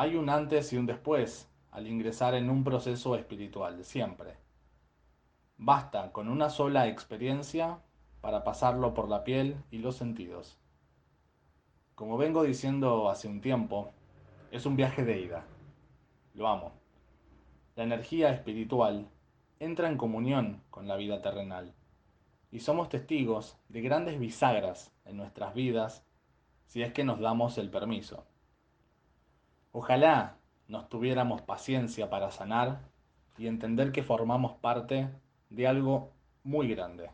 Hay un antes y un después al ingresar en un proceso espiritual, siempre. Basta con una sola experiencia para pasarlo por la piel y los sentidos. Como vengo diciendo hace un tiempo, es un viaje de ida. Lo amo. La energía espiritual entra en comunión con la vida terrenal y somos testigos de grandes bisagras en nuestras vidas si es que nos damos el permiso. Ojalá nos tuviéramos paciencia para sanar y entender que formamos parte de algo muy grande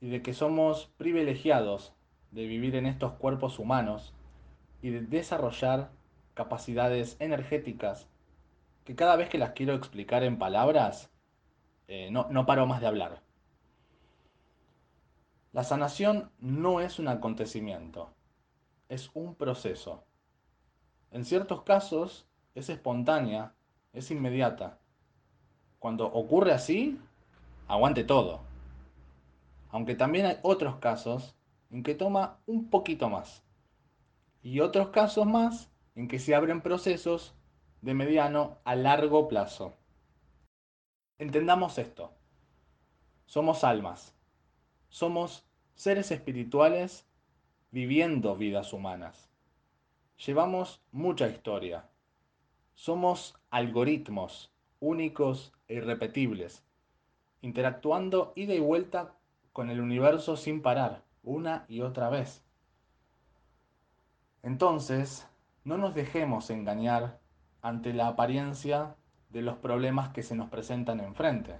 y de que somos privilegiados de vivir en estos cuerpos humanos y de desarrollar capacidades energéticas que cada vez que las quiero explicar en palabras, eh, no, no paro más de hablar. La sanación no es un acontecimiento, es un proceso. En ciertos casos es espontánea, es inmediata. Cuando ocurre así, aguante todo. Aunque también hay otros casos en que toma un poquito más. Y otros casos más en que se abren procesos de mediano a largo plazo. Entendamos esto. Somos almas. Somos seres espirituales viviendo vidas humanas. Llevamos mucha historia. Somos algoritmos únicos e irrepetibles, interactuando ida y vuelta con el universo sin parar, una y otra vez. Entonces, no nos dejemos engañar ante la apariencia de los problemas que se nos presentan enfrente.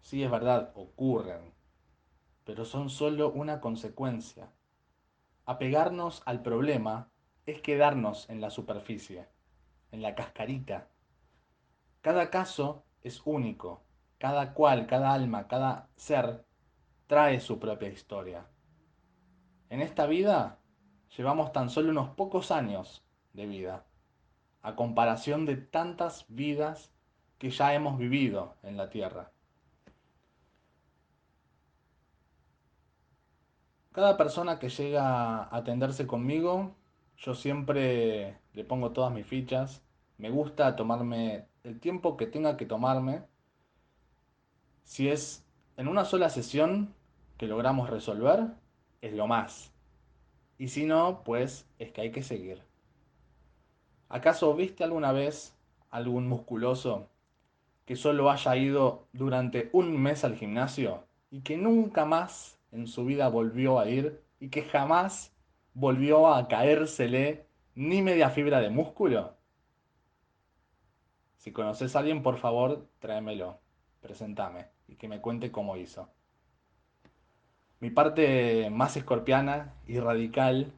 Sí, es verdad, ocurren, pero son solo una consecuencia. Apegarnos al problema es quedarnos en la superficie, en la cascarita. Cada caso es único, cada cual, cada alma, cada ser trae su propia historia. En esta vida llevamos tan solo unos pocos años de vida, a comparación de tantas vidas que ya hemos vivido en la tierra. Cada persona que llega a atenderse conmigo, yo siempre le pongo todas mis fichas. Me gusta tomarme el tiempo que tenga que tomarme. Si es en una sola sesión que logramos resolver, es lo más. Y si no, pues es que hay que seguir. ¿Acaso viste alguna vez algún musculoso que solo haya ido durante un mes al gimnasio y que nunca más en su vida volvió a ir y que jamás volvió a caérsele ni media fibra de músculo? Si conoces a alguien, por favor, tráemelo, presentame y que me cuente cómo hizo. Mi parte más escorpiana y radical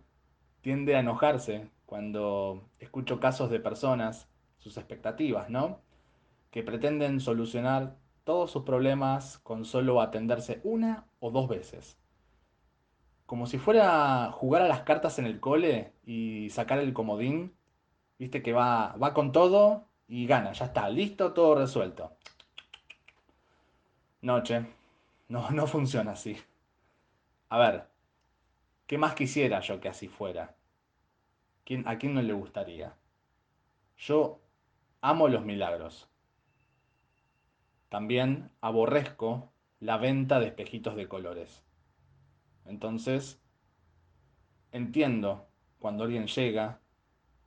tiende a enojarse cuando escucho casos de personas, sus expectativas, ¿no? Que pretenden solucionar todos sus problemas con solo atenderse una o dos veces. Como si fuera jugar a las cartas en el cole y sacar el comodín, viste que va, va con todo y gana, ya está, listo, todo resuelto. Noche, no, no funciona así. A ver, ¿qué más quisiera yo que así fuera? ¿Quién, ¿A quién no le gustaría? Yo amo los milagros. También aborrezco la venta de espejitos de colores. Entonces, entiendo cuando alguien llega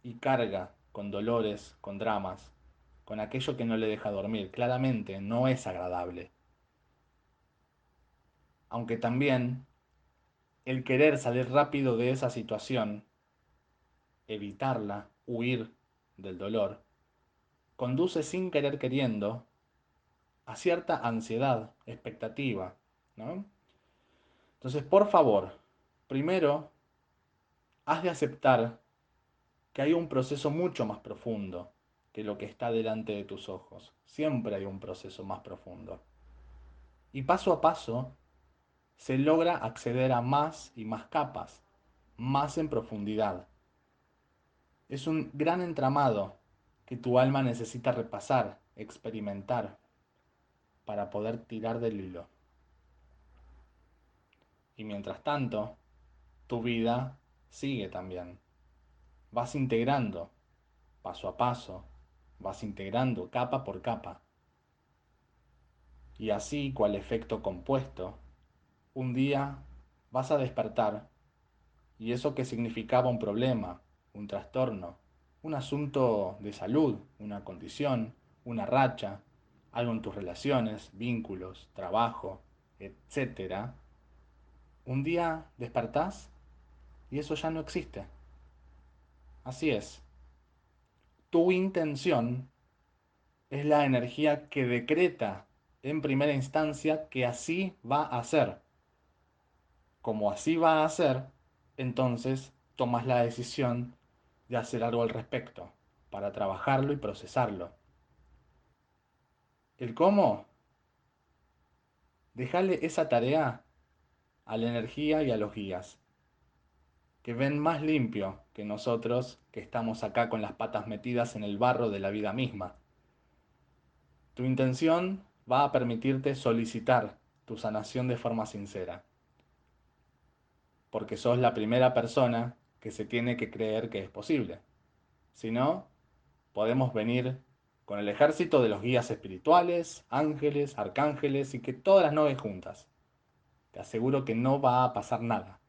y carga con dolores, con dramas, con aquello que no le deja dormir. Claramente no es agradable. Aunque también el querer salir rápido de esa situación, evitarla, huir del dolor, conduce sin querer queriendo a cierta ansiedad, expectativa, ¿no? Entonces, por favor, primero, has de aceptar que hay un proceso mucho más profundo que lo que está delante de tus ojos. Siempre hay un proceso más profundo. Y paso a paso, se logra acceder a más y más capas, más en profundidad. Es un gran entramado que tu alma necesita repasar, experimentar, para poder tirar del hilo. Y mientras tanto, tu vida sigue también. Vas integrando paso a paso, vas integrando capa por capa. Y así, cual efecto compuesto, un día vas a despertar y eso que significaba un problema, un trastorno, un asunto de salud, una condición, una racha, algo en tus relaciones, vínculos, trabajo, etc., un día despertás y eso ya no existe. Así es. Tu intención es la energía que decreta en primera instancia que así va a ser. Como así va a ser, entonces tomas la decisión de hacer algo al respecto, para trabajarlo y procesarlo. ¿El cómo? Déjale esa tarea a la energía y a los guías, que ven más limpio que nosotros que estamos acá con las patas metidas en el barro de la vida misma. Tu intención va a permitirte solicitar tu sanación de forma sincera, porque sos la primera persona que se tiene que creer que es posible. Si no, podemos venir con el ejército de los guías espirituales, ángeles, arcángeles y que todas las nubes juntas. Te aseguro que no va a pasar nada.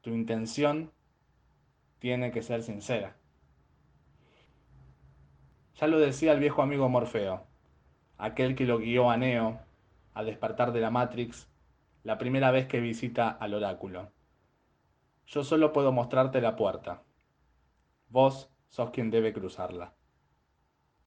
Tu intención tiene que ser sincera. Ya lo decía el viejo amigo Morfeo, aquel que lo guió a Neo a despertar de la Matrix la primera vez que visita al oráculo. Yo solo puedo mostrarte la puerta. Vos sos quien debe cruzarla.